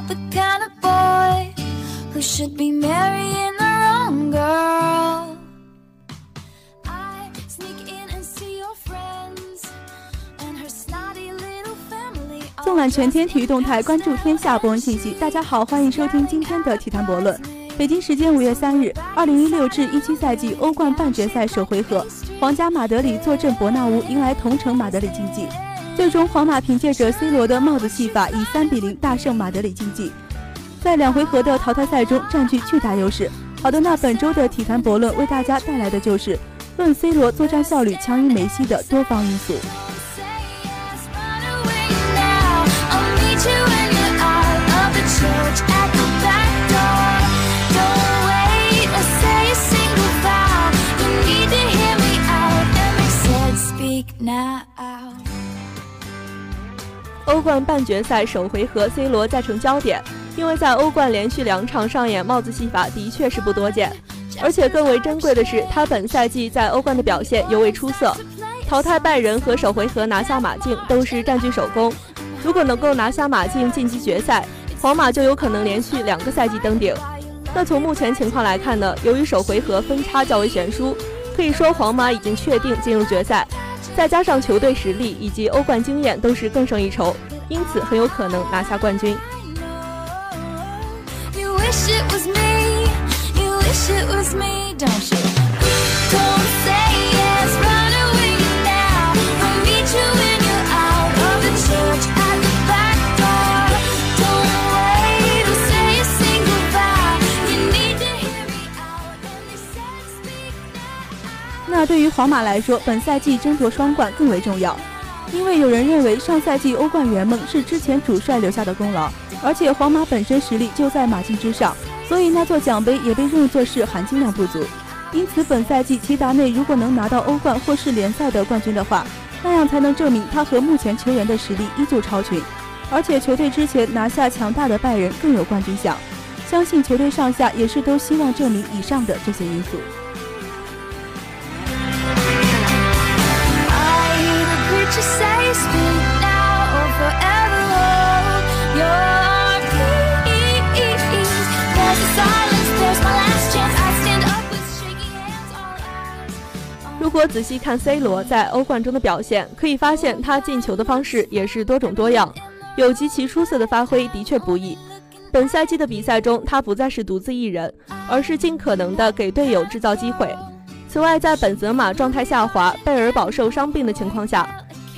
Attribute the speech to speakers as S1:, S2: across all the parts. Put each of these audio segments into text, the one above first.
S1: not the kind of boy who should be marrying the wrong girl. I sneak in and see your friends and her snotty little family.
S2: 纵览全天体育动态，关注天下博文信息。大家好，欢迎收听今天的体坛博论。北京时间五月三日，二零一六至一七赛季欧冠半决赛首回合，皇家马德里坐镇伯纳乌，迎来同城马德里竞技。最终，皇马凭借着 C 罗的帽子戏法，以三比零大胜马德里竞技，在两回合的淘汰赛中占据巨大优势。好的，那本周的体坛博论为大家带来的就是论 C 罗作战效率强于梅西的多方因素。
S3: 欧冠半决赛首回合，C 罗再成焦点，因为在欧冠连续两场上演帽子戏法的确是不多见，而且更为珍贵的是，他本赛季在欧冠的表现尤为出色，淘汰拜仁和首回合拿下马竞都是占据首功。如果能够拿下马竞晋级决赛，皇马就有可能连续两个赛季登顶。那从目前情况来看呢，由于首回合分差较为悬殊，可以说皇马已经确定进入决赛。再加上球队实力以及欧冠经验都是更胜一筹，因此很有可能拿下冠军。
S1: You wish it was me. You wish it was me, don't you?
S2: 对于皇马来说，本赛季争夺双冠更为重要，因为有人认为上赛季欧冠圆梦是之前主帅留下的功劳，而且皇马本身实力就在马竞之上，所以那座奖杯也被认作是含金量不足。因此，本赛季齐达内如果能拿到欧冠或是联赛的冠军的话，那样才能证明他和目前球员的实力依旧超群，而且球队之前拿下强大的拜仁更有冠军相，相信球队上下也是都希望证明以上的这些因素。
S3: 如果仔细看 C 罗在欧冠中的表现，可以发现他进球的方式也是多种多样，有极其出色的发挥，的确不易。本赛季的比赛中，他不再是独自一人，而是尽可能的给队友制造机会。此外，在本泽马状态下滑、贝尔饱受伤病的情况下，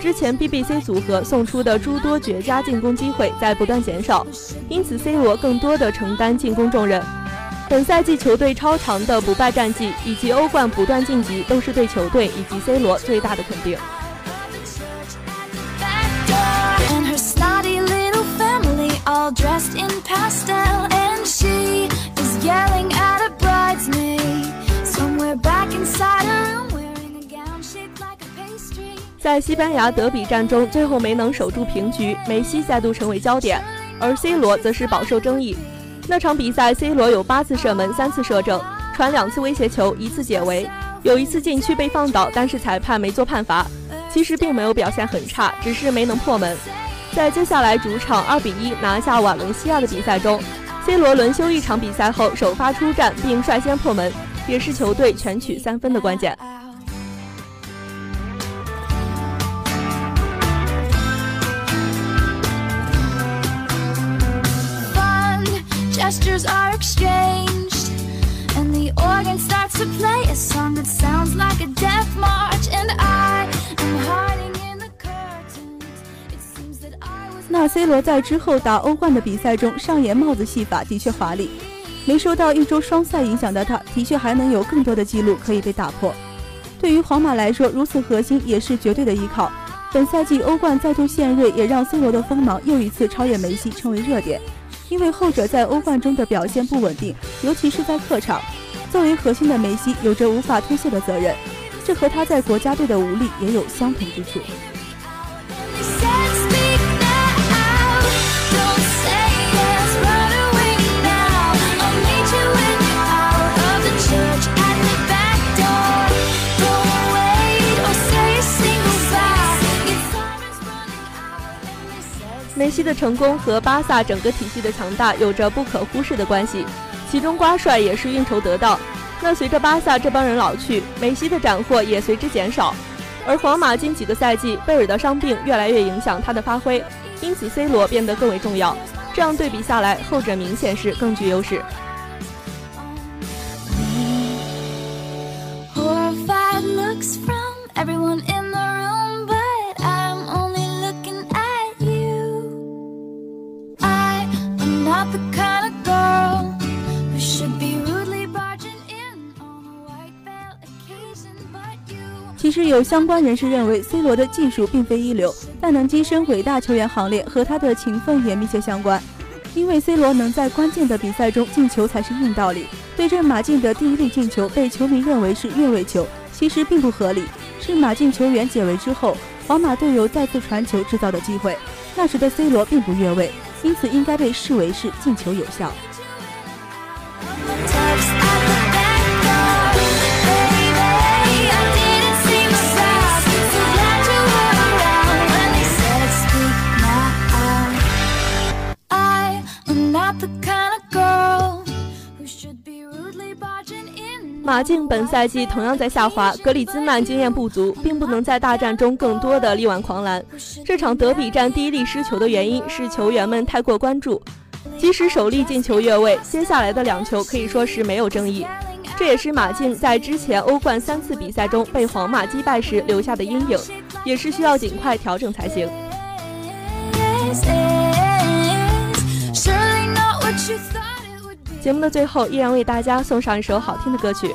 S3: 之前 BBC 组合送出的诸多绝佳进攻机会在不断减少，因此 C 罗更多的承担进攻重任。本赛季球队超长的不败战绩以及欧冠不断晋级，都是对球队以及 C 罗最大的肯定。在西班牙德比战中，最后没能守住平局，梅西再度成为焦点，而 C 罗则是饱受争议。那场比赛，C 罗有八次射门，三次射正，传两次威胁球，一次解围，有一次禁区被放倒，但是裁判没做判罚。其实并没有表现很差，只是没能破门。在接下来主场二比一拿下瓦伦西亚的比赛中，C 罗轮休一场比赛后首发出战，并率先破门，也是球队全取三分的关键。
S1: Gestures are exchanged, and the organ starts to play a song that sounds like a death march. And I am hiding in the curtains. It seems that I was
S2: 那 C 罗在之后打欧冠的比赛中上演帽子戏法的确华丽，没受到一周双赛影响的他，的确还能有更多的记录可以被打破。对于皇马来说，如此核心也是绝对的依靠。本赛季欧冠再度献锐，也让 C 罗的锋芒又一次超越梅西，成为热点。因为后者在欧冠中的表现不稳定，尤其是在客场。作为核心的梅西，有着无法推卸的责任，这和他在国家队的无力也有相同之处。
S3: 梅西的成功和巴萨整个体系的强大有着不可忽视的关系，其中瓜帅也是运筹得当。那随着巴萨这帮人老去，梅西的斩获也随之减少，而皇马近几个赛季贝尔的伤病越来越影响他的发挥，因此 C 罗变得更为重要。这样对比下来，后者明显是更具优势。
S2: 其实有相关人士认为，C 罗的技术并非一流，但能跻身伟大球员行列和他的勤奋也密切相关。因为 C 罗能在关键的比赛中进球才是硬道理。对阵马竞的第一粒进球被球迷认为是越位球，其实并不合理，是马竞球员解围之后，皇马队友再次传球制造的机会。那时的 C 罗并不越位，因此应该被视为是进球有效。
S3: 马竞本赛季同样在下滑，格里兹曼经验不足，并不能在大战中更多的力挽狂澜。这场德比战第一粒失球的原因是球员们太过关注，即使首粒进球越位，接下来的两球可以说是没有争议。这也是马竞在之前欧冠三次比赛中被皇马击败时留下的阴影，也是需要尽快调整才行。节目的最后，依然为大家送上一首好听的歌曲。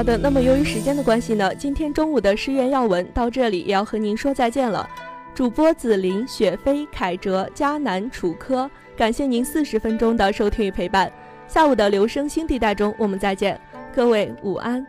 S3: 好的，那么由于时间的关系呢，今天中午的诗苑要闻到这里也要和您说再见了。主播紫琳、雪飞、凯哲、迦南、楚科，感谢您四十分钟的收听与陪伴。下午的留声新地带中，我们再见，各位午安。